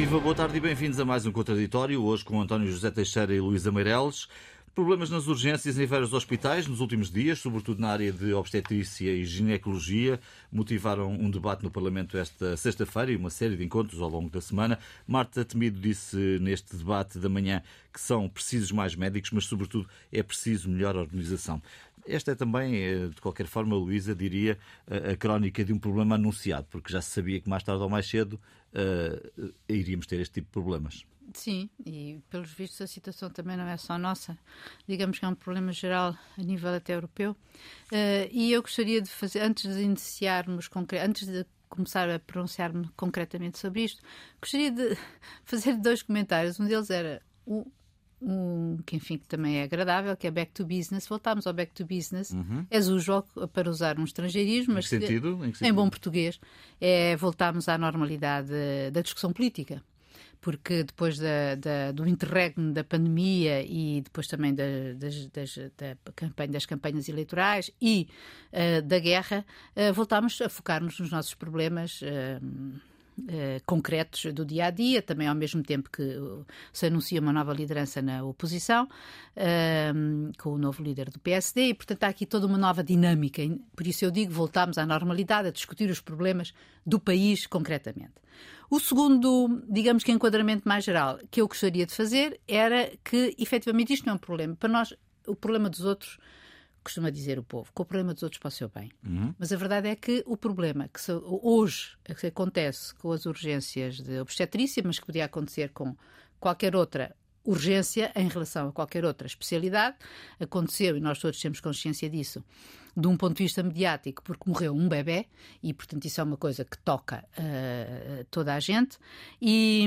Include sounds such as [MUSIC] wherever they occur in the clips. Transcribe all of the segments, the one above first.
Viva, boa tarde e bem-vindos a mais um Contraditório, hoje com António José Teixeira e Luísa Meireles. Problemas nas urgências em vários hospitais nos últimos dias, sobretudo na área de obstetrícia e ginecologia, motivaram um debate no Parlamento esta sexta-feira e uma série de encontros ao longo da semana. Marta Temido disse neste debate da manhã que são precisos mais médicos, mas, sobretudo, é preciso melhor organização. Esta é também, eh, de qualquer forma, Luísa, diria, a crónica de um problema anunciado, porque já se sabia que mais tarde ou mais cedo uh, iríamos ter este tipo de problemas. Sim, e pelos vistos a situação também não é só nossa. Digamos que é um problema geral a nível até europeu. Uh, e eu gostaria de fazer, antes de iniciarmos, antes de começar a pronunciar-me concretamente sobre isto, gostaria de [LAUGHS] fazer dois comentários. Um deles era o, um, que enfim que também é agradável, que é back to business. Voltámos ao back to business. Uhum. É usual para usar um estrangeirismo, mas em, que sentido? em, em bom português é voltarmos à normalidade da discussão política porque depois da, da, do interregno da pandemia e depois também da, das, das, da campanha, das campanhas eleitorais e uh, da guerra, uh, voltámos a focar-nos nos nossos problemas. Uh, eh, concretos do dia a dia, também ao mesmo tempo que se anuncia uma nova liderança na oposição, uh, com o novo líder do PSD, e portanto há aqui toda uma nova dinâmica. Por isso eu digo, voltamos à normalidade, a discutir os problemas do país concretamente. O segundo, digamos que enquadramento mais geral que eu gostaria de fazer era que efetivamente isto não é um problema. Para nós, o problema dos outros costuma dizer o povo, que o problema dos outros para o seu bem. Uhum. Mas a verdade é que o problema que se, hoje que acontece com as urgências de obstetrícia, mas que podia acontecer com qualquer outra urgência em relação a qualquer outra especialidade, aconteceu, e nós todos temos consciência disso, de um ponto de vista mediático, porque morreu um bebê, e portanto isso é uma coisa que toca uh, toda a gente, e,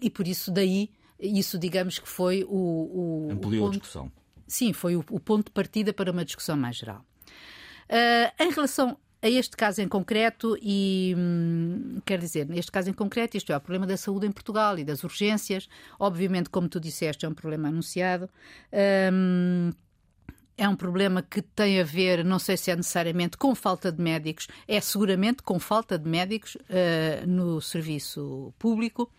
e por isso daí, isso digamos que foi o... o Ampliou o ponto, a discussão sim, foi o, o ponto de partida para uma discussão mais geral. Uh, em relação a este caso em concreto, e hum, quer dizer, neste caso em concreto, isto é o problema da saúde em Portugal e das urgências. Obviamente, como tu disseste, é um problema anunciado. Hum, é um problema que tem a ver, não sei se é necessariamente com falta de médicos, é seguramente com falta de médicos uh, no serviço público.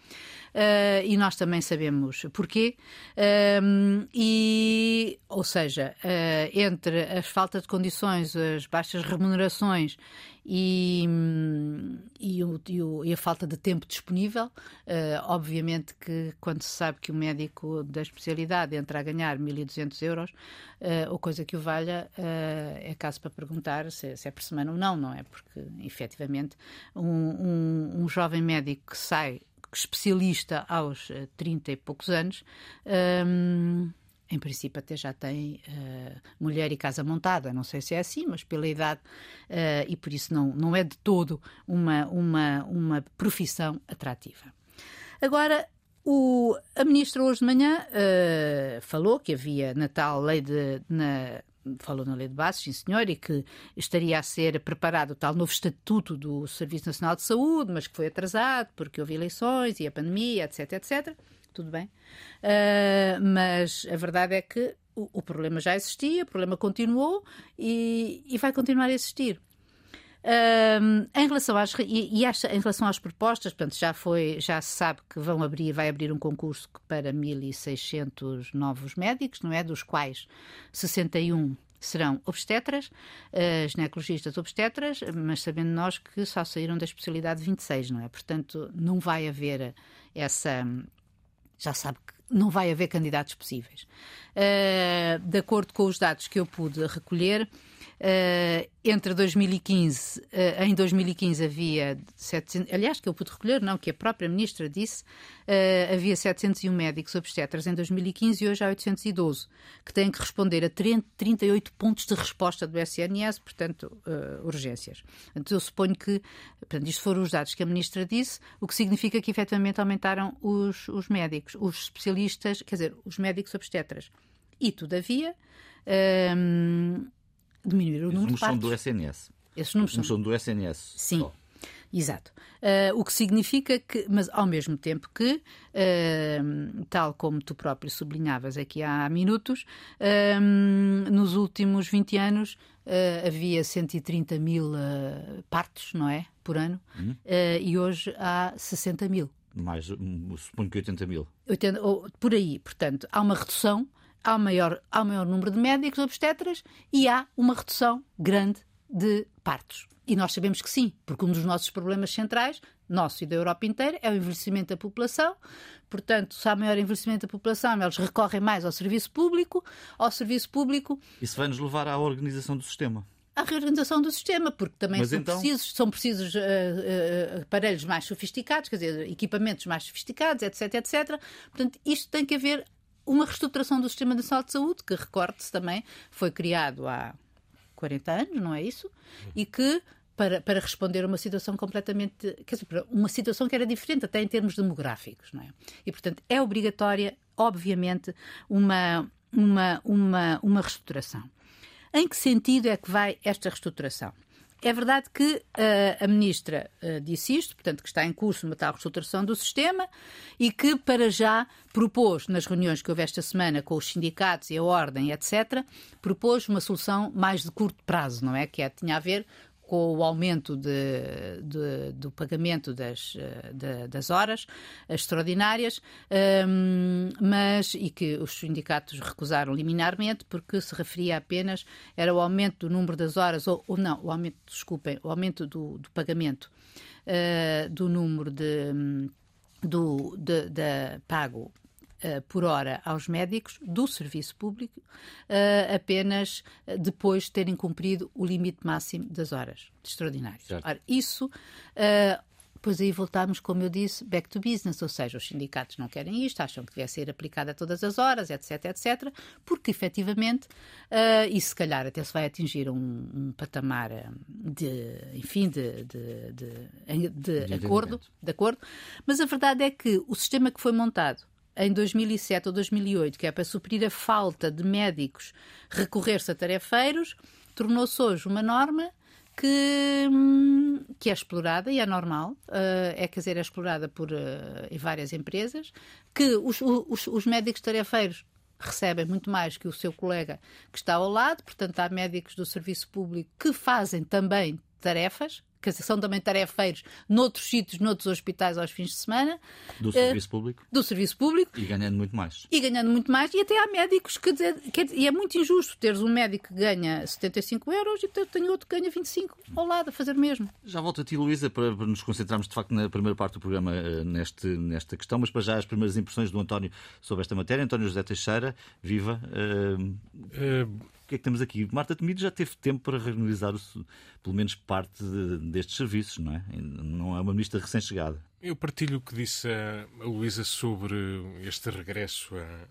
Uh, e nós também sabemos porquê. Uh, e, ou seja, uh, entre as faltas de condições, as baixas remunerações e, e, o, e, o, e, a falta de tempo disponível. Uh, obviamente que quando se sabe que o médico da especialidade entra a ganhar 1.200 euros, uh, ou coisa que o valha, uh, é caso para perguntar se, se, é por semana ou não, não é? Porque, efetivamente, um, um, um jovem médico que sai especialista aos 30 e poucos anos. Um, em princípio até já tem uh, mulher e casa montada, não sei se é assim, mas pela idade uh, e por isso não, não é de todo uma, uma, uma profissão atrativa. Agora, o, a ministra hoje de manhã uh, falou que havia na tal lei de. Na, falou na lei de bases, sim senhor, e que estaria a ser preparado o tal novo estatuto do Serviço Nacional de Saúde, mas que foi atrasado porque houve eleições e a pandemia, etc, etc tudo bem. Uh, mas a verdade é que o, o, problema já existia, o problema continuou e, e vai continuar a existir. Uh, em relação às e, e em relação às propostas, portanto, já foi, já se sabe que vão abrir, vai abrir um concurso para 1.600 novos médicos, não é, dos quais 61 serão obstetras, uh, ginecologistas obstetras, mas sabendo nós que só saíram da especialidade 26, não é? Portanto, não vai haver essa já sabe que não vai haver candidatos possíveis. Uh, de acordo com os dados que eu pude recolher, Uh, entre 2015, uh, eh, em 2015 havia 700, aliás, que eu pude recolher, não, que a própria ministra disse, uh, havia 701 médicos obstetras em 2015 e hoje há 812, que têm que responder a 30, 38 pontos de resposta do SNS, portanto, urgências. Então, eu suponho que, portanto, isto foram os dados que a ministra disse, o que significa que efetivamente aumentaram os, os médicos, os especialistas, quer dizer, os médicos obstetras. E, todavia, ehm, diminuir o número de partos. do SNS. Esses números são... são do SNS. Sim. Só. Exato. Uh, o que significa que, mas ao mesmo tempo que, uh, tal como tu próprio sublinhavas aqui há minutos, uh, nos últimos 20 anos havia 130 mil partos, não é? Por ano, uhum. e hoje há 60 mil Mais, hum, suponho que 80 mil. 80, ou, por aí. Portanto, há uma redução, há maior, há maior número de médicos obstetras e há uma redução grande de partos. E nós sabemos que sim, porque um dos nossos problemas centrais, nosso e da Europa inteira, é o envelhecimento da população. Portanto, se há maior envelhecimento da população, eles recorrem mais ao serviço público. Ao serviço público. Isso vai nos levar à organização do sistema à reorganização do sistema, porque também são, então... precisos, são precisos uh, uh, aparelhos mais sofisticados, quer dizer, equipamentos mais sofisticados, etc, etc. Portanto, isto tem que haver uma reestruturação do Sistema Nacional de Saúde, que, recorde-se também, foi criado há 40 anos, não é isso? E que para, para responder a uma situação completamente. Quer dizer, uma situação que era diferente, até em termos demográficos, não é? E, portanto, é obrigatória, obviamente, uma, uma, uma, uma reestruturação. Em que sentido é que vai esta reestruturação? É verdade que uh, a ministra uh, disse isto, portanto, que está em curso uma tal reestruturação do sistema e que, para já, propôs, nas reuniões que houve esta semana com os sindicatos e a ordem, etc., propôs uma solução mais de curto prazo, não é? Que é, tinha a ver com o aumento de, de, do pagamento das, eh, de, das horas extraordinárias, um, mas e que os sindicatos recusaram liminarmente porque se referia apenas era o aumento do número das horas ou, ou não, o aumento, desculpem, o aumento do, do pagamento uh, do número de do de, de pago por hora aos médicos do serviço público, uh, apenas depois de terem cumprido o limite máximo das horas. Extraordinárias. Ora, isso depois aí voltamos, como eu disse, back to business, ou seja, os sindicatos não querem isto, acham que deve ser aplicado a todas as horas, etc, etc, porque efetivamente, uh, e se calhar até se vai atingir um, um patamar de, enfim, de, de, de, de acordo, de acordo, mas a verdade é que o sistema que foi montado em 2007 ou 2008, que é para suprir a falta de médicos recorrer-se a tarefeiros, tornou-se hoje uma norma que, hum, que é explorada e é normal, uh, é quer dizer, é explorada por uh, em várias empresas, que os, os, os médicos tarefeiros recebem muito mais que o seu colega que está ao lado, portanto há médicos do serviço público que fazem também tarefas, que são também tarefeiros noutros sítios, noutros hospitais aos fins de semana. Do serviço uh, público. Do serviço público. E ganhando muito mais. E ganhando muito mais. E até há médicos que dizer, que, e é muito injusto teres um médico que ganha 75 euros e tem outro que ganha 25 ao lado a fazer o mesmo. Já volto a ti, Luísa, para, para nos concentrarmos de facto na primeira parte do programa uh, neste, nesta questão, mas para já as primeiras impressões do António sobre esta matéria. António José Teixeira, viva. Uh, o que é que temos aqui? Marta Temido já teve tempo para reorganizar pelo menos parte de, destes serviços, não é? Não é uma ministra recém-chegada. Eu partilho o que disse a Luísa sobre este regresso a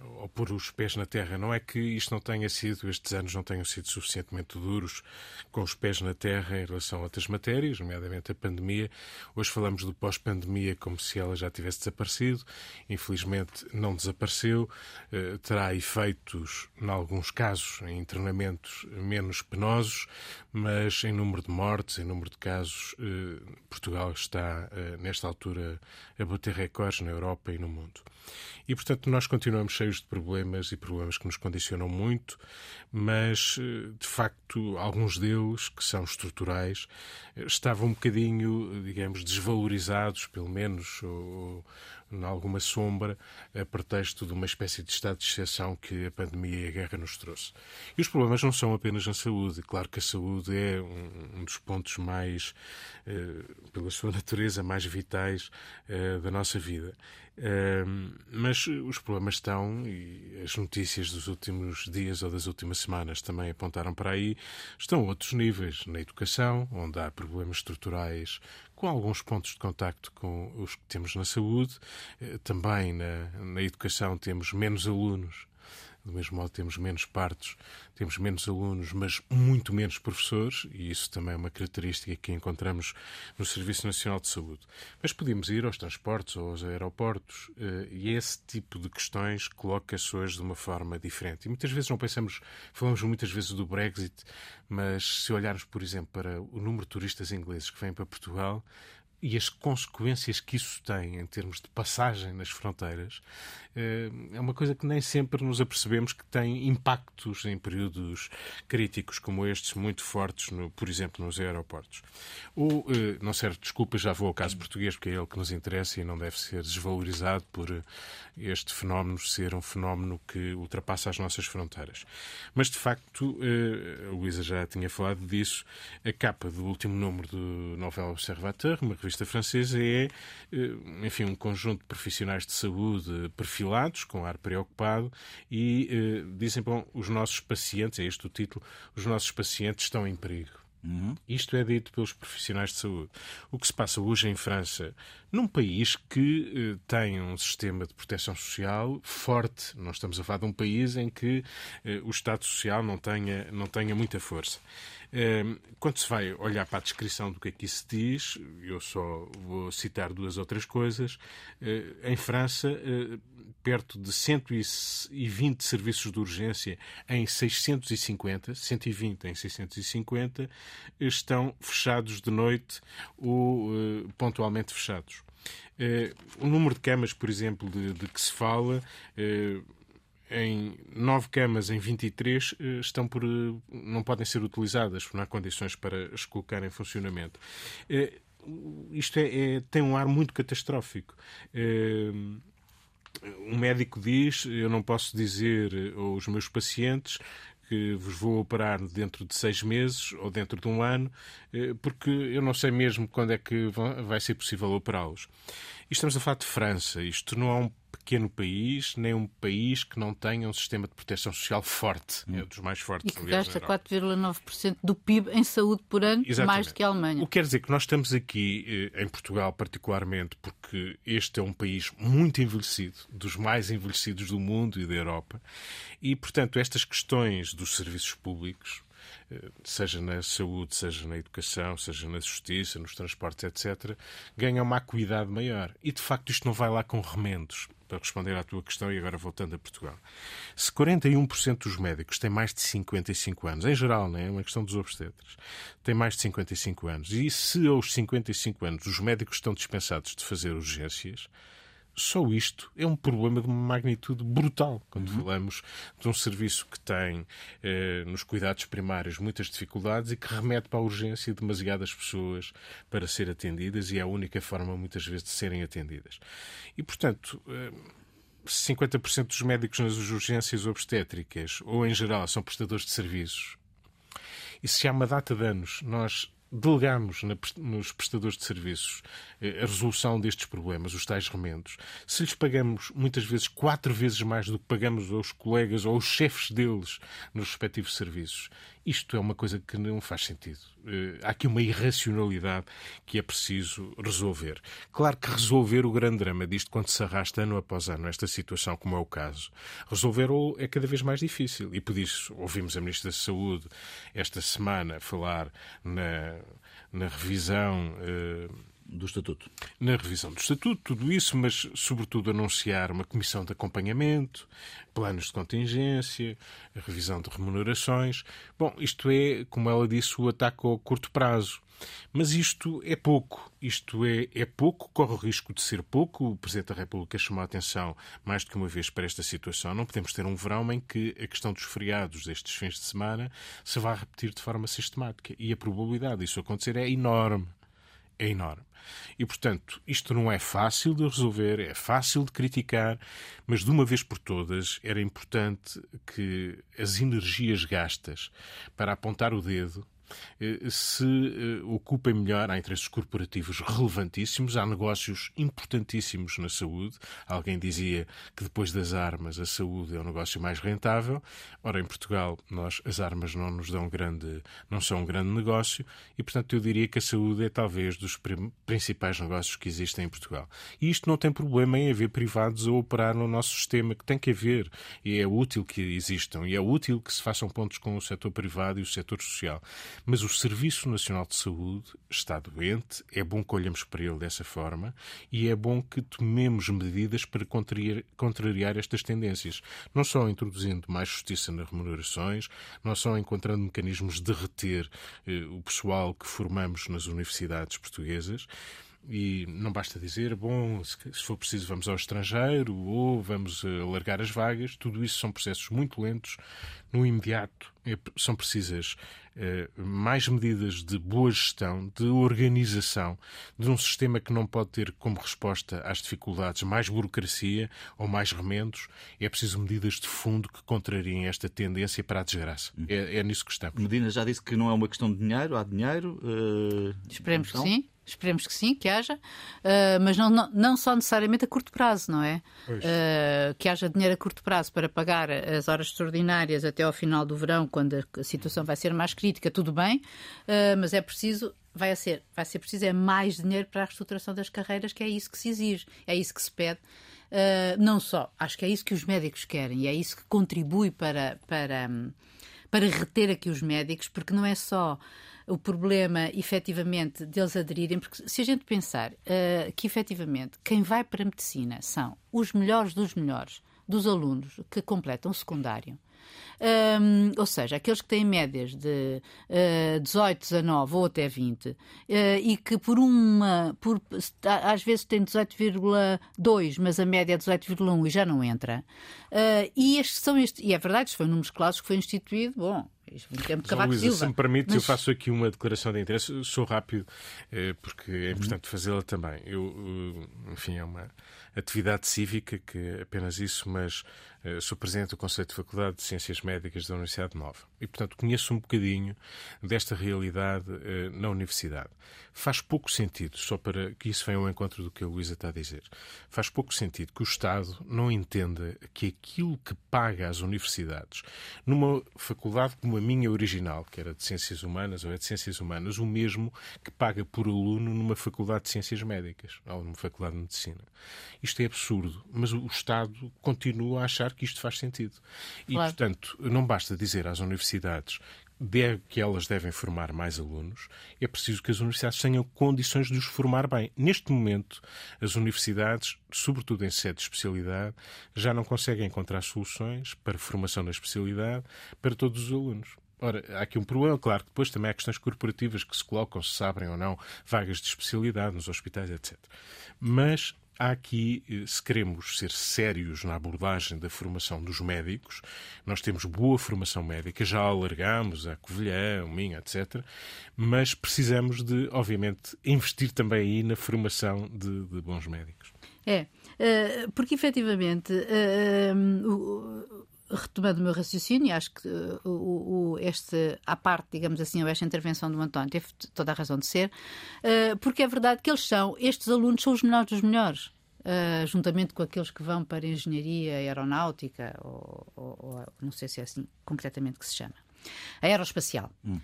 ou pôr os pés na terra. Não é que isto não tenha sido, estes anos não tenham sido suficientemente duros com os pés na terra em relação a outras matérias, nomeadamente a pandemia. Hoje falamos do pós-pandemia como se ela já tivesse desaparecido. Infelizmente não desapareceu. Eh, terá efeitos, em alguns casos, em internamentos menos penosos, mas em número de mortes, em número de casos, eh, Portugal está, eh, nesta altura, a bater recordes na Europa e no mundo. E, portanto, nós continuamos cheios de problemas e problemas que nos condicionam muito, mas, eh, de facto, alguns deles, que são estruturais, eh, estavam um bocadinho, digamos, desvalorizados, pelo menos, ou, em alguma sombra, a pretexto de uma espécie de estado de exceção que a pandemia e a guerra nos trouxe. E os problemas não são apenas na saúde. Claro que a saúde é um, um dos pontos mais, eh, pela sua natureza, mais vitais eh, da nossa vida. mas os problemas estão, e as notícias dos últimos dias ou das últimas semanas também apontaram para aí, estão a outros níveis. Na educação, onde há problemas estruturais com alguns pontos de contacto com os que temos na saúde. Eh, também na, na educação temos menos alunos do mesmo modo, temos menos partos, temos menos alunos, mas muito menos professores, e isso também é uma característica que encontramos no Serviço Nacional de Saúde. Mas podemos ir aos transportes ou aos aeroportos, eh, e esse tipo de questões coloca-se hoje de uma forma diferente. E muitas vezes não pensamos, falamos muitas vezes do Brexit, mas se olharmos, por exemplo, para o número de turistas ingleses que vêm para Portugal, e as consequências que isso tem em termos de passagem nas fronteiras eh, é uma coisa que nem sempre nos apercebemos que tem impactos em períodos críticos como estes, muito fortes, no, por exemplo, nos aeroportos. Ou, eh, não serve desculpa, já vou ao caso português, porque é ele que nos interessa e não deve ser desvalorizado por eh, este fenómeno ser um fenómeno que ultrapassa as nossas fronteiras. Mas, de facto, a Luísa já tinha falado disso, a capa do último número do Novel Observateur, uma revista francesa, é, enfim, um conjunto de profissionais de saúde perfilados perfilados, com ar preocupado, e eh, dizem, bom, os nossos pacientes, é este o título, os nossos pacientes estão em perigo. Uhum. Isto é dito pelos profissionais de saúde. O que se passa hoje em França, num país que eh, tem um sistema de proteção social forte, nós estamos a falar de um país em que eh, o Estado Social não tenha, não tenha muita força. Ehm, quando se vai olhar para a descrição do que aqui se diz, eu só vou citar duas outras coisas. Eh, em França, eh, perto de 120 serviços de urgência em 650, 120 em 650, estão fechados de noite ou eh, pontualmente fechados. O número de camas, por exemplo, de, de que se fala, em nove camas em 23 eh, estão por, eh, não podem ser utilizadas, não há condições para as colocar em funcionamento. Eh, isto é, é tem um ar muito catastrófico. Um médico diz: Eu não posso dizer aos meus pacientes que vos vou operar dentro de seis meses ou dentro de um ano, porque eu não sei mesmo quando é que vai ser possível operá-los. E estamos a falar de França. Isto não é um pequeno país, nem um país que não tenha um sistema de proteção social forte. É um dos mais fortes. E que gasta 4,9% do PIB em saúde por ano, Exatamente. mais do que a Alemanha. O que quer dizer que nós estamos aqui, eh, em Portugal particularmente, porque este é um país muito envelhecido, dos mais envelhecidos do mundo e da Europa, e, portanto, estas questões dos serviços públicos, seja na saúde, seja na educação, seja na justiça, nos transportes, etc., ganham uma acuidade maior. E, de facto, isto não vai lá com remendos para responder à tua questão e agora voltando a Portugal. Se 41% dos médicos têm mais de 55 anos, em geral, não é? é uma questão dos obstetras, têm mais de 55 anos, e se aos 55 anos os médicos estão dispensados de fazer urgências, só isto é um problema de uma magnitude brutal quando uhum. falamos de um serviço que tem eh, nos cuidados primários muitas dificuldades e que remete para a urgência demasiadas pessoas para ser atendidas e é a única forma muitas vezes de serem atendidas. E portanto. Eh, 50% dos médicos nas urgências obstétricas, ou em geral, são prestadores de serviços. E se há uma data de anos nós delegamos nos prestadores de serviços eh, a resolução destes problemas, os tais remendos, se lhes pagamos muitas vezes quatro vezes mais do que pagamos aos colegas ou aos chefes deles nos respectivos serviços, isto é uma coisa que não faz sentido. Eh, há aqui uma irracionalidade que é preciso resolver. Claro que resolver o grande drama disto quando se arrasta ano após ano esta situação, como é o caso, resolver é cada vez mais difícil. E por isso ouvimos a Ministra da Saúde esta semana falar na, na revisão. Eh, do Estatuto. Na revisão do Estatuto, tudo isso, mas sobretudo anunciar uma comissão de acompanhamento, planos de contingência, revisão de remunerações. Bom, isto é, como ela disse, o ataque ao curto prazo. Mas isto é pouco. Isto é, é pouco, corre o risco de ser pouco. O Presidente da República chamou a atenção mais do que uma vez para esta situação. Não podemos ter um verão em que a questão dos feriados destes fins de semana se vá repetir de forma sistemática. E a probabilidade disso acontecer é enorme é enorme. E, portanto, isto não é fácil de resolver, é fácil de criticar, mas de uma vez por todas era importante que as energias gastas para apontar o dedo se eh, ocupem melhor. Há interesses corporativos relevantíssimos, há negócios importantíssimos na saúde. Alguém dizia que depois das armas a saúde é o negócio mais rentável. Ora, em Portugal, nós as armas não nos dão grande, não são um grande negócio e, portanto, eu diria que a saúde é talvez dos principais negócios que existem em Portugal. E isto não tem problema em haver privados a operar no nosso sistema, que tem que haver. E é útil que existam. E é útil que se façam pontos com o setor privado e o setor social. Mas o Serviço Nacional de Saúde está doente, é bom que olhemos para ele dessa forma e é bom que tomemos medidas para contrariar, contrariar estas tendências. Não só introduzindo mais justiça nas remunerações, não só encontrando mecanismos de reter eh, o pessoal que formamos nas universidades portuguesas, E não basta dizer, bom, se for preciso vamos ao estrangeiro ou vamos alargar as vagas. Tudo isso são processos muito lentos. No imediato é, são precisas eh, mais medidas de boa gestão, de organização, de um sistema que não pode ter como resposta às dificuldades mais burocracia ou mais remendos. É preciso medidas de fundo que contrariem esta tendência para a desgraça. Hum. É, é nisso que estamos. Medina já disse que não é uma questão de dinheiro, há dinheiro. Uh... Esperemos então... que sim. Esperemos que sim, que haja, uh, mas não, não, não, só necessariamente a curto prazo, não é? Uh, que haja dinheiro a curto prazo para pagar as horas extraordinárias até ao final do verão, quando a situação vai ser mais crítica, tudo bem, uh, mas é preciso vai ser, vai ser preciso é mais dinheiro para a reestruturação das carreiras, que é isso que se exige, é isso que se pede. Uh, não só, acho que é isso que os médicos querem e é isso que contribui para, para, para reter aqui os médicos, porque não é só o problema, efetivamente, deles aderirem, porque se a gente pensar uh, que, efetivamente, quem vai para a medicina são os melhores dos melhores dos alunos que completam o secundário, um, ou seja, aqueles que têm médias de uh, 18, 19 ou até 20 uh, e que por uma, por, às vezes têm 18,2, mas a média é 18,1 e já não entra. Uh, e estes são estes, e é verdade, isto foi um número clássico que foi instituído, bom, Cavaco Luísa, Silva. se me permite, mas... eu faço aqui uma declaração de interesse. Sou rápido, eh, porque é importante fazê-la também. Eu, eh, enfim, é uma atividade cívica que apenas isso, mas eh, sou presidente do Conselho de Faculdade de Ciências Médicas da Universidade Nova e, portanto, conheço um bocadinho desta realidade uh, na universidade. Faz pouco sentido, só para que isso venha ao encontro do que a Luísa está a dizer, faz pouco sentido que o Estado não entenda que aquilo que paga às universidades, numa faculdade como a minha original, que era de Ciências Humanas ou é de Ciências Humanas, o mesmo que paga por aluno numa faculdade de Ciências Médicas ou numa faculdade de Medicina. Isto é absurdo, mas o Estado continua a achar que isto faz sentido. E, claro. portanto, não basta dizer às universidades que elas devem formar mais alunos, é preciso que as universidades tenham condições de os formar bem. Neste momento, as universidades, sobretudo em sede de especialidade, já não conseguem encontrar soluções para formação na especialidade para todos os alunos. Ora, há aqui um problema, claro, que depois também há questões corporativas que se colocam, se abrem ou não vagas de especialidade nos hospitais, etc. Mas Há aqui, eh, se queremos ser sérios na abordagem da formação dos médicos, nós temos boa formação médica, já alargamos a Covilhã, Minha, etc., mas precisamos de, obviamente, investir também aí na formação de, de bons médicos. É, eh, porque efetivamente eh, retomando o meu raciocínio, acho que uh, o, o, este, à parte, digamos assim, ou esta intervenção do António teve toda a razão de ser, uh, porque é verdade que eles são, estes alunos são os melhores dos melhores. Uh, juntamente com aqueles que vão para engenharia aeronáutica, ou, ou, ou, não sei se é assim concretamente que se chama, aeroespacial. Hum.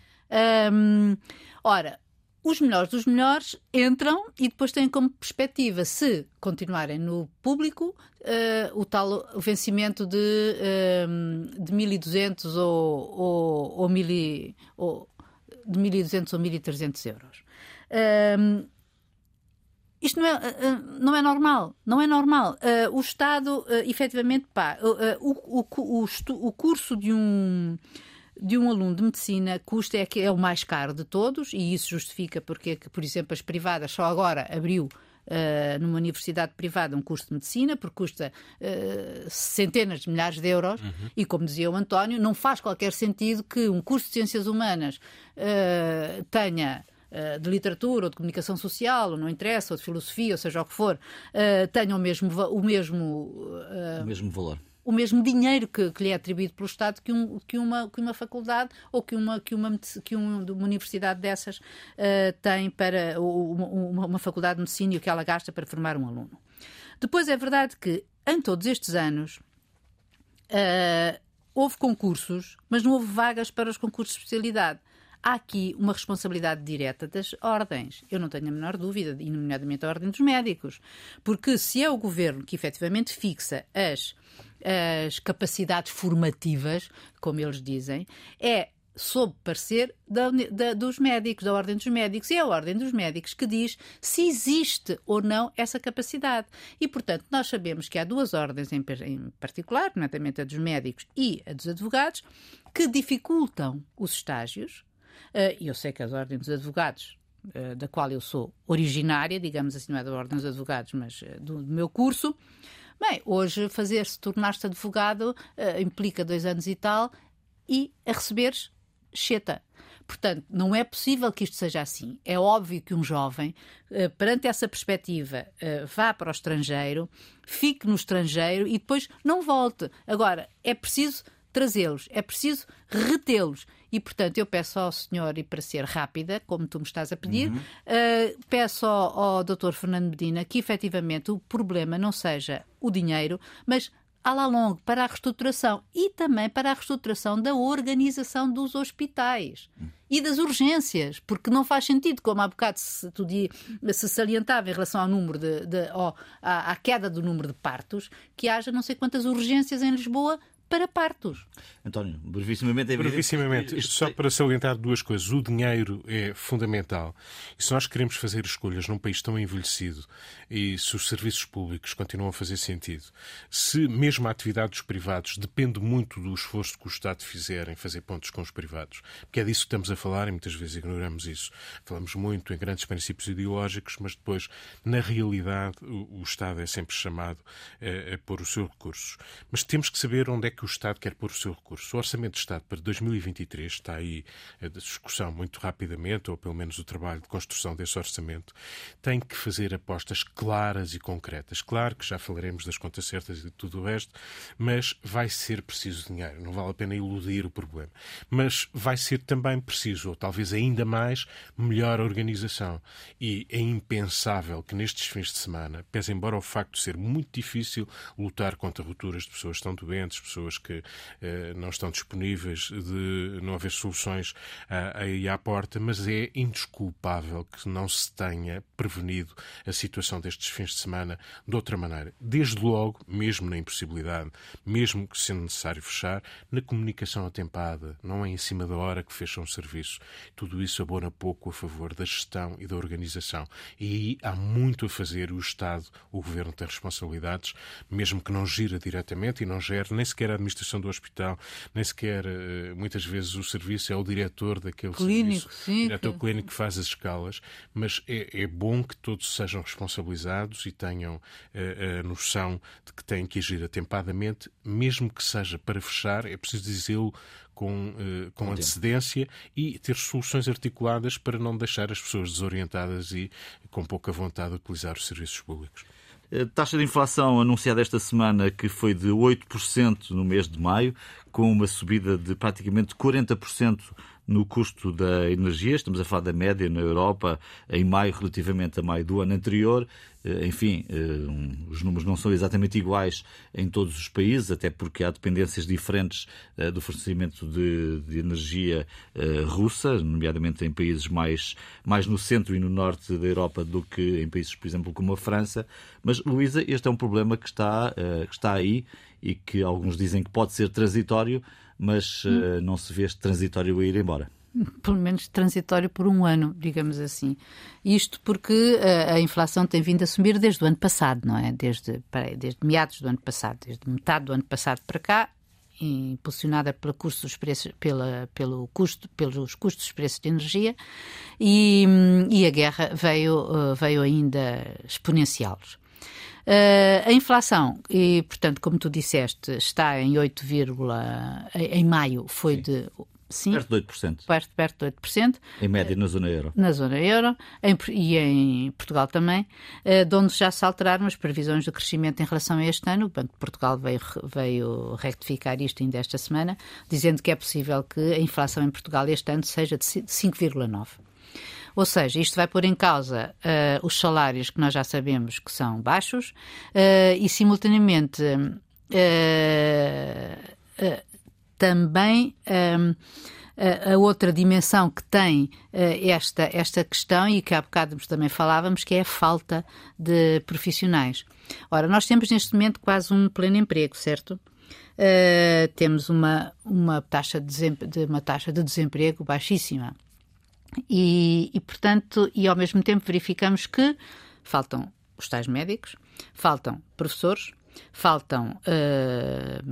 Um, ora, os melhores dos melhores entram e depois têm como perspectiva, se continuarem no público, uh, o tal vencimento de, uh, de 1.200 ou, ou, ou, mil, ou de 1.200 ou 1.300 euros. Uh, isto não é, não é normal, não é normal. o Estado, efetivamente, pá, o, o, o, o curso de um de um aluno de medicina custa é que é o mais caro de todos e isso justifica porque, por exemplo, as privadas só agora abriu Uh, numa universidade privada um curso de medicina, porque custa uh, centenas de milhares de euros, uhum. e como dizia o António, não faz qualquer sentido que um curso de ciências humanas uh, tenha. De literatura ou de comunicação social, ou não interessa, ou de filosofia, ou seja o que for, tenha o mesmo, o mesmo, o mesmo valor o mesmo dinheiro que, que lhe é atribuído pelo Estado que, um, que, uma, que uma faculdade ou que uma, que uma, que uma, uma universidade dessas uh, tem para uma, uma, uma faculdade de medicina e o que ela gasta para formar um aluno. Depois é verdade que em todos estes anos uh, houve concursos, mas não houve vagas para os concursos de especialidade há aqui uma responsabilidade direta das ordens. Eu não tenho a menor dúvida, e nomeadamente a Ordem dos Médicos. Porque se é o governo que efetivamente fixa as as capacidades formativas, como eles dizem, é sob parecer da, da, dos médicos, da Ordem dos Médicos. E é a Ordem dos Médicos que diz se existe ou não essa capacidade. E, portanto, nós sabemos que há duas ordens em, em particular, nomeadamente a dos médicos e a dos advogados, que dificultam os estágios. Uh, eu sei que as ordens dos advogados uh, da qual eu sou originária, digamos assim, não é da Ordem dos Advogados, mas uh, do, do, meu curso. Bem, hoje fazer-se, tornar-se advogado, implica dois anos e tal, e a receberes cheta. Portanto, não é possível que isto seja assim. É óbvio que um jovem, perante essa perspectiva, vá para o estrangeiro, fique no estrangeiro e depois não volte. Agora, é preciso trazê-los, é preciso retê-los. E, portanto, eu peço ao senhor, e para ser rápida, como tu me estás a pedir, uhum. uh, peço ao, ao Dr. Fernando Medina que, efetivamente, o problema não seja o dinheiro, mas à la longue para a reestruturação e também para a reestruturação da organização dos hospitais e das urgências, porque não faz sentido, como há bocado se, tu se salientava em relação ao número de, de à, à, queda do número de partos, que haja não sei quantas urgências em Lisboa para partos. António, brevissimamente é Brevissimamente, isto só para salientar duas coisas. O dinheiro é fundamental. E se nós queremos fazer escolhas num país tão envelhecido e se os serviços públicos continuam a fazer sentido, se mesmo a atividade dos privados depende muito do esforço que o Estado fizer em fazer pontos com os privados, porque é disso que estamos a falar e muitas vezes ignoramos isso. Falamos muito em grandes princípios ideológicos, mas depois, na realidade, o, Estado é sempre chamado a, a pôr os seus recursos. Mas temos que saber onde é que que o Estado quer pôr o seu recurso. O Orçamento de Estado para 2023 está aí a discussão muito rapidamente, ou pelo menos o trabalho de construção desse orçamento, tem que fazer apostas claras e concretas. Claro que já falaremos das contas certas e de tudo o resto, mas vai ser preciso dinheiro. Não vale a pena iludir o problema. Mas vai ser também preciso, ou talvez ainda mais, melhor organização. E é impensável que nestes fins de semana, pese embora o facto de ser muito difícil lutar contra rupturas de pessoas que estão doentes, pessoas pessoas que eh, não estão disponíveis, de não haver soluções ah, aí à porta, mas é indesculpável que não se tenha prevenido a situação destes fins de semana de outra maneira. Desde logo, mesmo na impossibilidade, mesmo que sendo necessário fechar, na comunicação atempada, não é em cima da hora que fecham os serviços. Tudo isso abona pouco a favor da gestão e da organização. E aí há muito a fazer. O Estado, o Governo tem responsabilidades, mesmo que não gira diretamente e não gere nem sequer a administração do hospital, nem sequer eh, muitas vezes o serviço é o diretor daquele clínico, serviço, sim, o diretor clínico que faz as escalas, mas é, é bom que todos sejam responsabilizados e tenham uh, a noção de que têm que agir atempadamente, mesmo que seja para fechar, é preciso dizê-lo com, uh, com antecedência e ter soluções articuladas para não deixar as pessoas desorientadas e com pouca vontade de utilizar os serviços públicos. A taxa de inflação anunciada esta semana que foi de 8% no mês de maio, com uma subida de praticamente 40% no custo da energia. Estamos a falar da média na Europa em maio relativamente a maio do ano anterior. Eh, enfim, eh, os números não são exatamente iguais em todos os países, até porque há dependências diferentes eh, do fornecimento de, de energia russa, nomeadamente em países mais, mais no centro e no norte da Europa do que em países, por exemplo, como a França. Mas, Luísa, este é um problema que está, que está aí e que alguns dizem que pode ser transitório, mas uh, não se vê este transitório a ir embora. Pelo menos transitório por um ano, digamos assim. Isto porque a, eh, a inflação tem vindo a subir desde o ano passado, não é? Desde, peraí, desde meados do ano passado, desde metade do ano passado para cá, impulsionada pela custo dos preços, pela, pelo custo, pelos custos dos preços de energia e, e a guerra veio, eh, veio ainda exponenciá-los. Uh, a inflação, e portanto, como tu disseste, está em 8, em maio foi Sim. de Sim, perto de 8%. Perto, perto de 8%. Em média na zona euro. Na zona euro em, e em Portugal também, uh, de onde já se alteraram as previsões de crescimento em relação a este ano. O Banco de Portugal veio, veio rectificar isto ainda esta semana, dizendo que é possível que a inflação em Portugal este ano seja de 5,9%. Ou seja, isto vai pôr em causa uh, os salários que nós já sabemos que são baixos uh, e, simultaneamente, uh, também. Um, a outra dimensão que tem esta, esta questão e que há bocado também falávamos, que é a falta de profissionais. Ora, nós temos neste momento quase um pleno emprego, certo? Uh, temos uma, uma, taxa de, de, uma taxa de desemprego baixíssima. E, e, portanto, e ao mesmo tempo verificamos que faltam os tais médicos, faltam professores, faltam uh,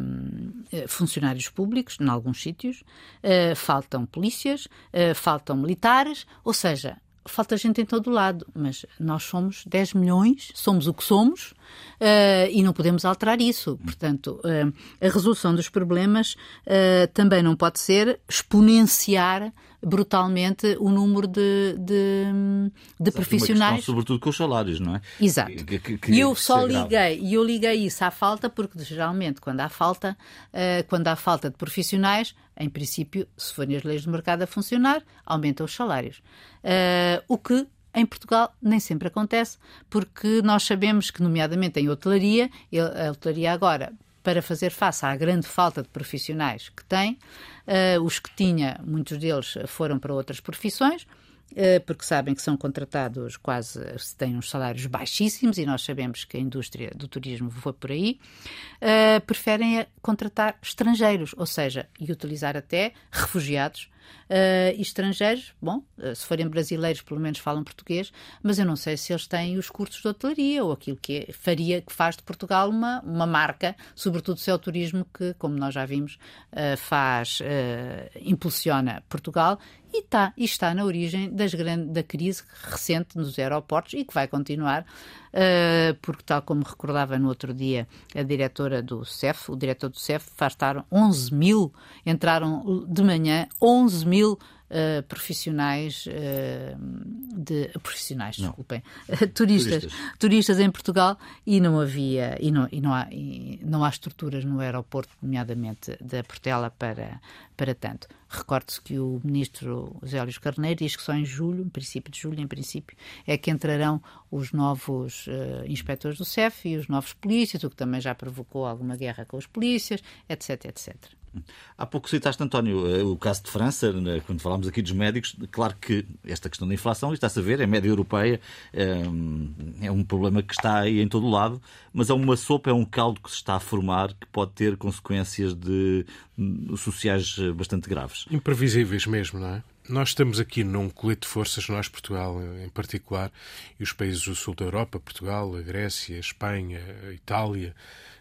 funcionários públicos, em alguns sítios, uh, faltam polícias, uh, faltam militares, ou seja, falta gente em todo lado, mas nós somos 10 milhões, somos o que somos uh, e não podemos alterar isso. Portanto, uh, a resolução dos problemas uh, também não pode ser exponenciar brutalmente o número de, de, de profissionais. Questão, sobretudo com os salários, não é? Exato. e eu só liguei, e eu liguei isso à falta, porque geralmente quando há falta, quando há falta de profissionais, em princípio, se forem as leis do mercado a funcionar, aumentam os salários. Uh, o que em Portugal nem sempre acontece, porque nós sabemos que, nomeadamente em hotelaria, a hotelaria agora, para fazer face à grande falta de profissionais que tem, uh, os que tinha, muitos deles foram para outras profissões, porque sabem que são contratados quase, têm uns salários baixíssimos e nós sabemos que a indústria do turismo foi por aí, uh, preferem contratar estrangeiros, ou seja, e utilizar até refugiados uh, estrangeiros, bom, se forem brasileiros, pelo menos falam português, mas eu não sei se eles têm os cursos de hotelaria ou aquilo que é, faria, que faz de Portugal uma, uma marca, sobretudo se é o turismo que, como nós já vimos, uh, faz, impulsiona Portugal e está, e está na origem grande, da crise recente nos aeroportos e que vai continuar, uh, porque, tal como recordava no outro dia a diretora do CEF, o diretor do CEF, fastaram 11 mil, entraram de manhã 11 mil Uh, profissionais uh, de profissionais, não. desculpem, [LAUGHS] turistas, turistas, turistas em Portugal e não havia e não, e não, há, e não há estruturas no aeroporto, nomeadamente da Portela para para tanto. Recorde-se que o ministro José Luís Carneiro diz que só em julho, em princípio de julho, em princípio, é que entrarão os novos uh, inspectores do CEF e os novos polícias, o que também já provocou alguma guerra com os polícias, etc, etc. Há pouco citaste, António, eh, o caso de França, né, quando falámos aqui dos médicos. Claro que esta questão da inflação, está-se a ver, é média europeia, é, é um problema que está aí em todo o lado, mas é uma sopa, é um caldo que se está a formar que pode ter consequências de, de sociais bastante graves. Imprevisíveis mesmo, não é? Nós estamos aqui num colete de forças, nós, Portugal em particular, e os países do sul da Europa, Portugal, a Grécia, a Espanha, a Itália,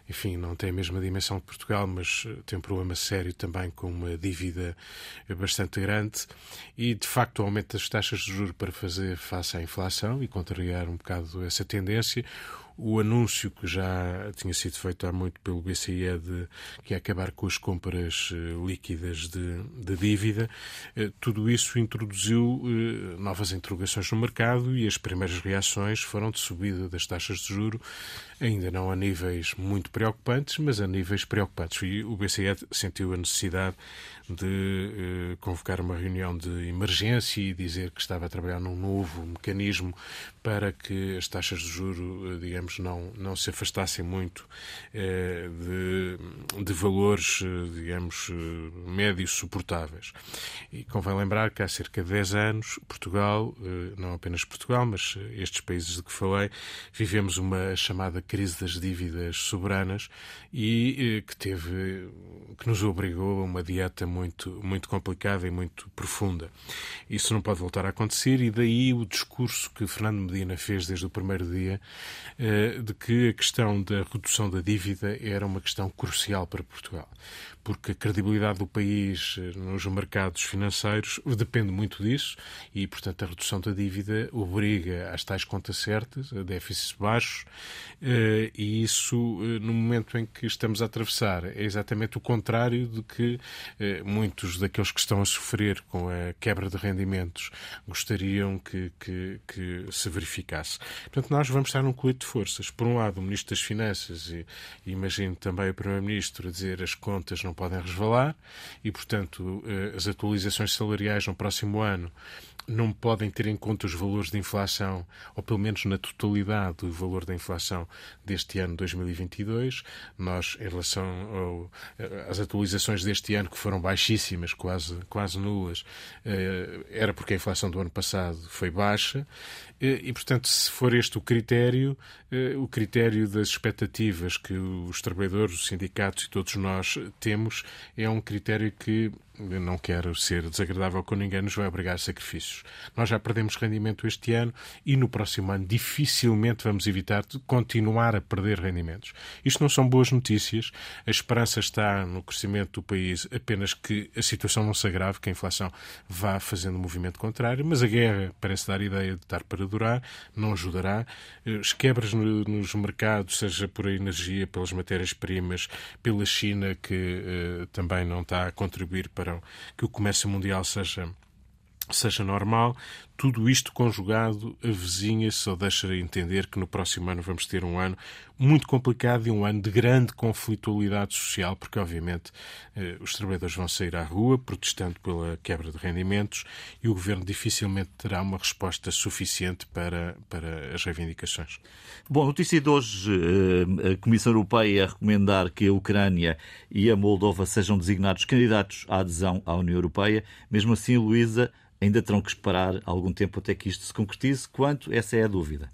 enfim, não tem a mesma dimensão que Portugal, mas eh, tem um problema sério também com uma dívida bastante grande. E, de facto, o aumento das taxas de juros para fazer face à inflação e contrariar um bocado essa tendência o anúncio que já tinha sido feito há muito pelo BCE de que é acabar com as compras eh, líquidas de, de dívida, eh, tudo isso introduziu eh, novas interrogações no mercado e as primeiras reações foram de subida das taxas de juro, ainda não a níveis muito preocupantes, mas a níveis preocupantes. E o BCE sentiu a necessidade de eh, convocar uma reunião de emergência e dizer que estava a trabalhar num novo mecanismo para que as taxas de juro, eh, digamos, não, não se afastassem muito eh, de, de valores, eh, digamos, eh, médios suportáveis. E convém lembrar que há cerca de 10 anos, Portugal, não apenas Portugal, mas estes países de que falei, vivemos uma chamada crise das dívidas soberanas e que teve, que nos obrigou a uma dieta muito muito, complicada e muito profunda. Isso não pode voltar a acontecer e daí o discurso que Fernando Medina fez desde o primeiro dia eh, de que a questão da redução da dívida era uma questão crucial para Portugal porque a credibilidade do país eh, nos mercados financeiros depende muito disso e, portanto, a redução da dívida obriga às tais contas certas, a déficits baixos, eh, e isso, eh, no momento em que estamos a atravessar, é exatamente o contrário do que muitos daqueles que estão a sofrer com a quebra de rendimentos gostariam que, que, que se verificasse. Portanto, nós vamos estar num colete de forças. Por um lado, o Ministro das Finanças e, e imagino também o Primeiro-Ministro a dizer as contas não podem resvalar e, portanto, eh, as atualizações salariais no próximo ano não podem ter em conta os valores de inflação, ou pelo menos na totalidade do valor da inflação deste ano 2022. Nós, em relação ao, às atualizações deste ano, que foram baixíssimas, quase, quase nulas, eh, era porque a inflação do ano passado foi baixa. Eh, e, portanto, se for este o critério, eh, o critério das expectativas que os trabalhadores, os sindicatos e todos nós temos, é um critério que não quero ser desagradável com ninguém, nos vai obrigar a sacrifícios. Nós já perdemos rendimento este ano e no próximo ano dificilmente vamos evitar continuar a perder rendimentos. Isto não são boas notícias. A esperança está no crescimento do país, apenas que a situação não se agrave, que a inflação vá fazendo um movimento contrário, mas a guerra parece dar a ideia de estar para durar, não ajudará. As quebras nos mercados, seja por energia, pelas matérias-primas, pela China, que uh, também não está a contribuir para que o comércio mundial seja seja normal, tudo isto conjugado avizinha-se ou deixa entender que no próximo ano vamos ter um ano muito complicado e um ano de grande conflitualidade social, porque obviamente eh, os trabalhadores vão sair à rua protestando pela quebra de rendimentos e o governo dificilmente terá uma resposta suficiente para, para as reivindicações. Bom, notícia de hoje: eh, a Comissão Europeia a recomendar que a Ucrânia e a Moldova sejam designados candidatos à adesão à União Europeia. Mesmo assim, Luísa, ainda terão que esperar algum tempo até que isto se concretize. Quanto? Essa é a dúvida.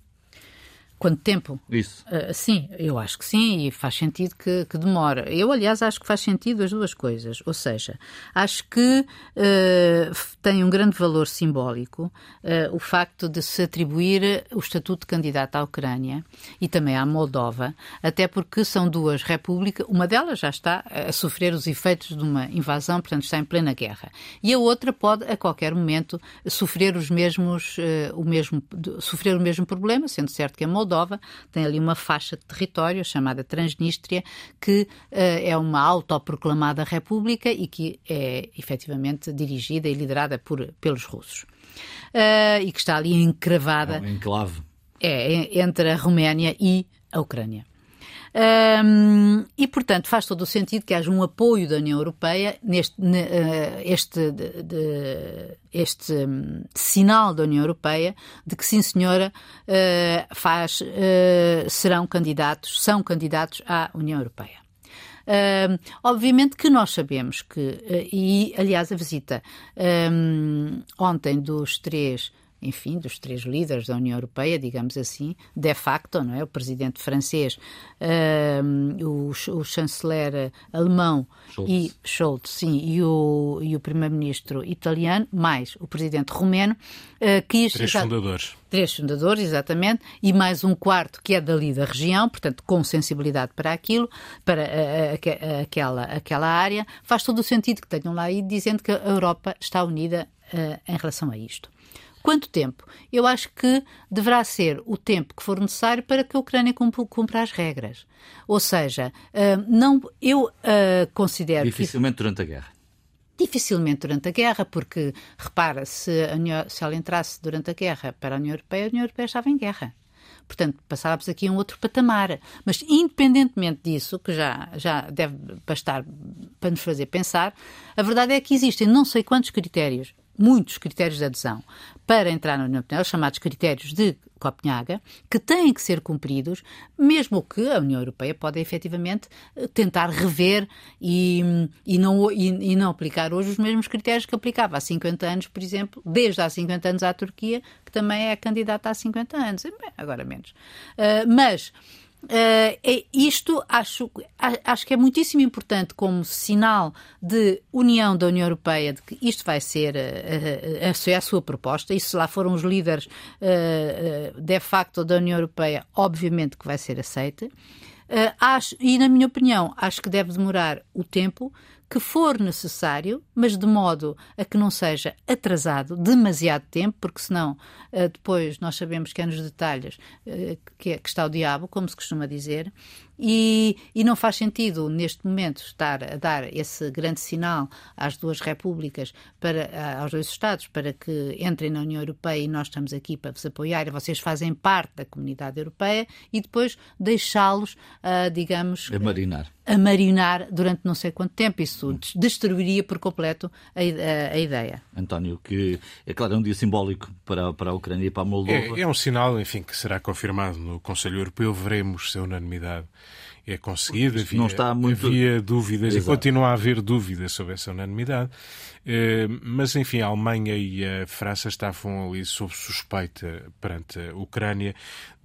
Quanto tempo? Isso. Uh, sim, eu acho que sim e faz sentido que, que, demora. Eu, aliás, acho que faz sentido as duas coisas. Ou seja, acho que uh, tem um grande valor simbólico uh, o facto de se atribuir o estatuto de candidato à Ucrânia e também à Moldova, até porque são duas repúblicas. Uma delas já está a sofrer os efeitos de uma invasão, portanto está em plena guerra. E a outra pode, a qualquer momento, sofrer os mesmos, o mesmo, sofrer o mesmo problema, sendo certo que a Moldova Moldova tem ali uma faixa de território chamada Transnistria, que uh, é uma autoproclamada república e que é efetivamente dirigida e liderada por, pelos russos. Uh, e que está ali encravada. É um enclave. É, entre a Roménia e a Ucrânia. Um, e, portanto, faz todo o sentido que haja um apoio da União Europeia neste uh, este, de, de, este um, sinal da União Europeia de que, sim, senhora, uh, faz, uh, serão candidatos, são candidatos à União Europeia. Obviamente que nós sabemos que, e aliás a visita ontem dos três enfim, dos três líderes da União Europeia, digamos assim, de facto, não é? O presidente francês, uh, o, o, chanceler alemão Schultz. e Scholz, sim, e o, e o primeiro-ministro italiano, mais o presidente romeno, uh, quis... Três fundadores. Três fundadores, exatamente, e mais um quarto que é dali da região, portanto, com sensibilidade para aquilo, para aquela, aquela área. Faz todo o sentido que tenham lá aí dizendo que a Europa está unida uh, em relação a isto. Quanto tempo? Eu acho que deverá ser o tempo que for necessário para que a Ucrânia cumpra as regras. Ou seja, uh, não, eu uh, considero. Dificilmente que... durante a guerra. Dificilmente durante a guerra, porque, repara, se, União, se ela entrasse durante a guerra para a União Europeia, a União Europeia estava em guerra. Portanto, passávamos aqui a um outro patamar. Mas, independentemente disso, que já, já deve bastar para nos fazer pensar, a verdade é que existem não sei quantos critérios muitos critérios de adesão para entrar na União Europeia, chamados critérios de Copenhaga, que têm que ser cumpridos, mesmo que a União Europeia pode efetivamente tentar rever e, e, não, e, e, não aplicar hoje os mesmos critérios que aplicava há 50 anos, por exemplo, desde há 50 anos à Turquia, que também é candidata há 50 anos, agora menos. Uh, mas Uh, isto acho, acho que é muitíssimo importante como sinal de união da União Europeia, de que isto vai ser uh, uh, a, a, sua proposta, e se lá foram os líderes de facto da União Europeia, obviamente que vai ser aceita. acho, e, na minha opinião, acho que deve demorar o tempo que for necessário, mas de modo a que não seja atrasado demasiado tempo, porque senão eh, depois nós sabemos que é nos detalhes eh, é, que está o diabo, como se costuma dizer, e, e, não faz sentido, neste momento, estar a dar esse grande sinal às duas repúblicas, para, aos dois Estados, para que entrem na União Europeia e nós estamos aqui para vos apoiar e vocês fazem parte da comunidade europeia e depois deixá-los, uh, digamos. A marinar. A marinar durante não sei quanto tempo. Isso destruiria por completo a, a, a, ideia. António, que é claro, é um dia simbólico para, para a Ucrânia e para a Moldova. É, é um sinal, enfim, que será confirmado no Conselho Europeu. Veremos se a unanimidade é conseguido. Havia, não está muito... havia dúvidas Exato. e continua a haver dúvidas sobre essa unanimidade. Mas, enfim, a Alemanha e a França estavam ali sob suspeita perante a Ucrânia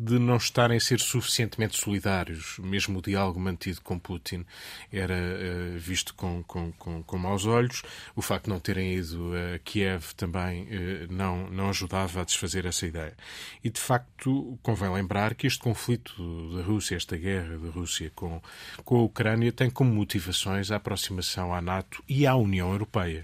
de não estarem a ser suficientemente solidários. Mesmo o diálogo mantido com Putin era uh, visto com, com, com, com, maus olhos. O facto de não terem ido a Kiev também uh, não, não ajudava a desfazer essa ideia. E, de facto, convém lembrar que este conflito da Rússia, esta guerra da Rússia com, com a Ucrânia, tem como motivações a aproximação à NATO e à União Europeia.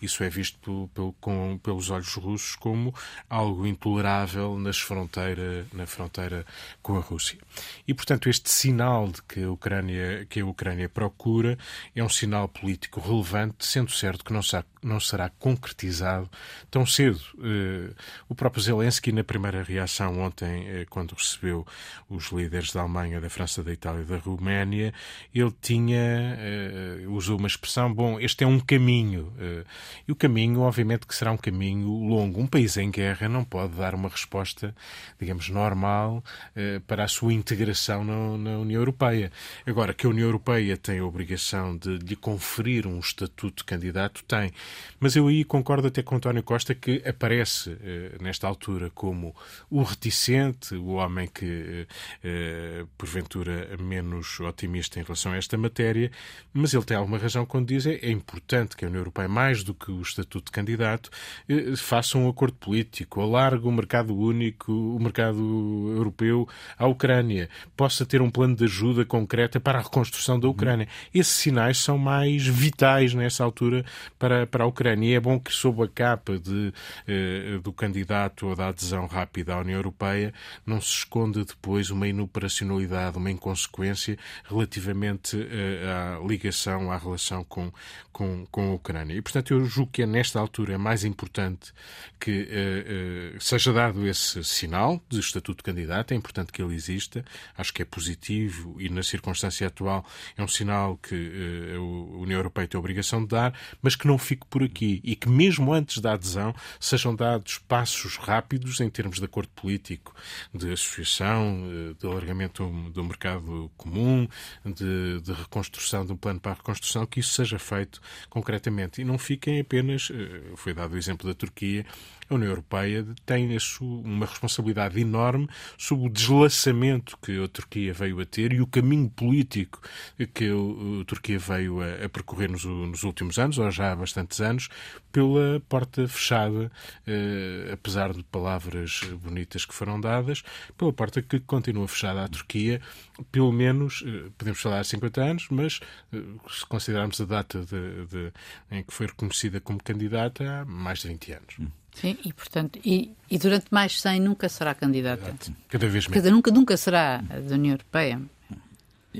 Isso é visto pelo, com, pelos olhos russos como algo intolerável nas fronteira, na fronteira com a Rússia. E, portanto, este sinal de que a Ucrânia, que a Ucrânia procura é um sinal político relevante, sendo certo que não será, não será concretizado tão cedo. Uh, o próprio Zelensky, na primeira reação ontem, uh, quando recebeu os líderes da Alemanha, da França, da Itália e da Roménia, ele tinha, uh, usou uma expressão, bom, este é um caminho. E o caminho, obviamente, que será um caminho longo. Um país em guerra não pode dar uma resposta, digamos, normal eh, para a sua integração na, União Europeia. Agora, que a União Europeia tem a obrigação de lhe conferir um estatuto de candidato, tem. Mas eu aí concordo até com António Costa que aparece, eh, nesta altura, como o reticente, o homem que, eh, porventura, menos otimista em relação a esta matéria, mas ele tem alguma razão quando diz é, é importante que a União Europeia, mais do que o estatuto de candidato, eh, faça um acordo político, alargue o mercado único, o mercado europeu à Ucrânia, possa ter um plano de ajuda concreta para a reconstrução da Ucrânia. Esses sinais são mais vitais nessa altura para, para a Ucrânia. E é bom que, sob a capa de, eh, do candidato ou da adesão rápida à União Europeia, não se esconda depois uma inoperacionalidade, uma inconsequência relativamente eh, à ligação, à relação com, com, com a Ucrânia. E, portanto, eu julgo que é nesta altura mais importante que uh, uh, seja dado esse sinal de estatuto de candidato, é importante que ele exista, acho que é positivo e na circunstância atual é um sinal que uh, a União Europeia tem a obrigação de dar, mas que não fique por aqui e que mesmo antes da adesão sejam dados passos rápidos em termos de acordo político, de associação, de alargamento do mercado comum, de, de reconstrução, de um plano para a reconstrução, que isso seja feito concretamente. E não fiquem apenas, eh, foi dado o exemplo da Turquia, a União Europeia tem uma responsabilidade enorme sobre o deslaçamento que a Turquia veio a ter e o caminho político que a Turquia veio a, percorrer nos, últimos anos, ou já há bastantes anos, pela porta fechada, eh, apesar de palavras bonitas que foram dadas, pela porta que continua fechada à Turquia, pelo menos, eh, podemos falar 50 anos, mas eh, se considerarmos a data de, de, em que foi reconhecida como candidata, há mais de 20 anos. Hum. Sim, e portanto, e, e durante mais 100 nunca será candidata. Cada vez mais. nunca, nunca será da União Europeia.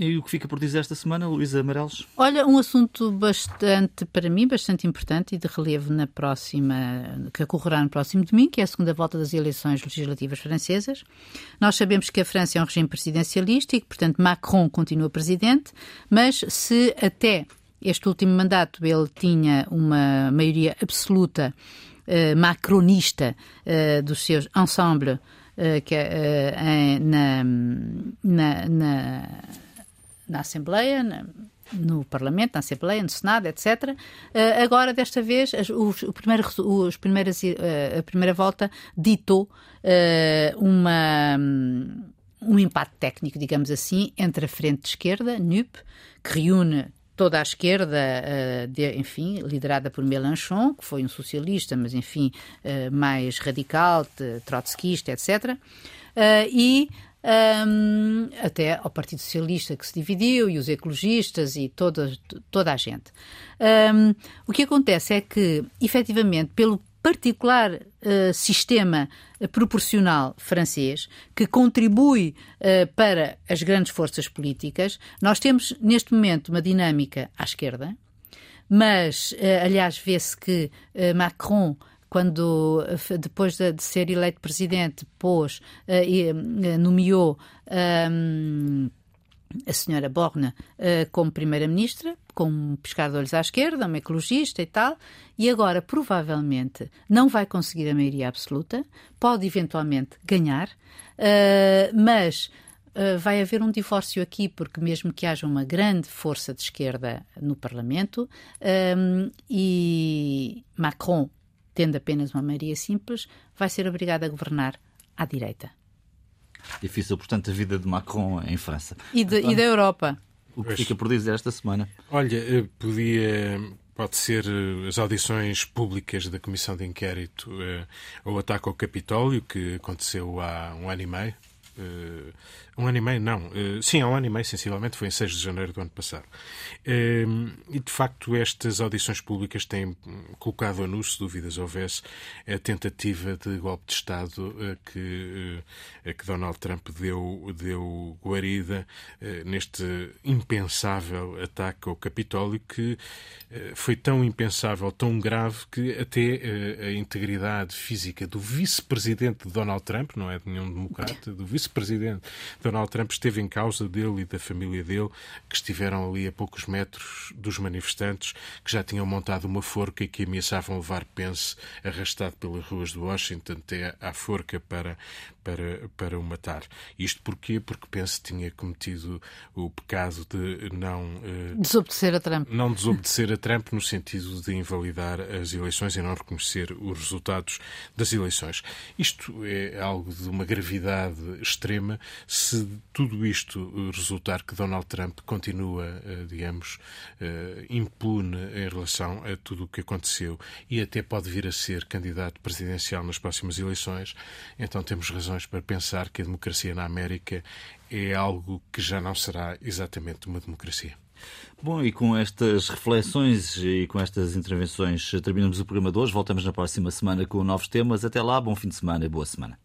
E o que fica por dizer esta semana, Luísa Amarelos? Olha, um assunto bastante, para mim, bastante importante e de relevo na próxima, que ocorrerá no próximo domingo, que é a segunda volta das eleições legislativas francesas. Nós sabemos que a França é um regime presidencialista e que, portanto, Macron continua presidente, mas se até este último mandato ele tinha uma maioria absoluta macronista uh, dos seus ensemble uh, que, na, na, na, na Assembleia, na, no Parlamento, na Assembleia, no Senado, etc. Uh, agora, desta vez, os, o primeiro, os primeiras, uh, a primeira volta ditou uh, uma, um empate técnico, digamos assim, entre a frente de esquerda, NUP, que reúne toda a esquerda, uh, de, enfim, liderada por Mélenchon, que foi um socialista, mas enfim, uh, mais radical, trotskista, etc. Eh, e um, até ao Partido Socialista que se dividiu, e os ecologistas e toda, toda a gente. Um, o que acontece é que, efetivamente, pelo particular uh, sistema proporcional francês que contribui uh, para as grandes forças políticas. Nós temos neste momento uma dinâmica à esquerda, mas, uh, aliás, vê-se que Macron quando depois de, ser eleito presidente pôs nomeou um, a senhora Borna uh, como primeira-ministra, com um pescar de olhos à esquerda, uma ecologista e tal, e agora provavelmente não vai conseguir a maioria absoluta, pode eventualmente ganhar, uh, mas uh, vai haver um divórcio aqui, porque mesmo que haja uma grande força de esquerda no Parlamento um, e Macron, tendo apenas uma maioria simples, vai ser obrigado a governar à direita. Difícil, portanto, a vida de Macron em França. E, de, e da Europa. O que fica por dizer esta semana? Olha, eh, podia pode ser eh, as audições públicas da Comissão de Inquérito ao eh, ataque ao Capitólio, que aconteceu há um ano e meio, um ano e meio, não. Uh, sim, há um ano e meio, sensivelmente, foi em 6 de janeiro do ano passado. Uh, e, de facto, estas audições públicas têm colocado a nu, se dúvidas houvesse, a tentativa de golpe de Estado a que, que Donald Trump deu, deu guarida neste impensável ataque ao Capitólio, que foi tão impensável, tão grave, que até a integridade física do vice-presidente de Donald Trump, não é de nenhum democrata, do vice vice-presidente Donald Trump esteve em causa dele e da família dele, que estiveram ali a poucos metros dos manifestantes, que já tinham montado uma forca e que ameaçavam levar Pence arrastado pelas ruas de Washington até à forca para, para, para o matar. Isto porquê? Porque Pence tinha cometido o pecado de não... Uh, desobedecer a Trump. Não desobedecer a Trump no sentido de invalidar as eleições e não reconhecer os resultados das eleições. Isto é algo de uma gravidade extrema se tudo isto resultar que Donald Trump continua, eh, digamos, eh, impune em relação a tudo o que aconteceu e até pode vir a ser candidato presidencial nas próximas eleições, então temos razões para pensar que a democracia na América é algo que já não será exatamente uma democracia. Bom, e com estas reflexões e com estas intervenções terminamos o programa de hoje. Voltamos na próxima semana com novos temas. Até lá, bom fim de semana e boa semana.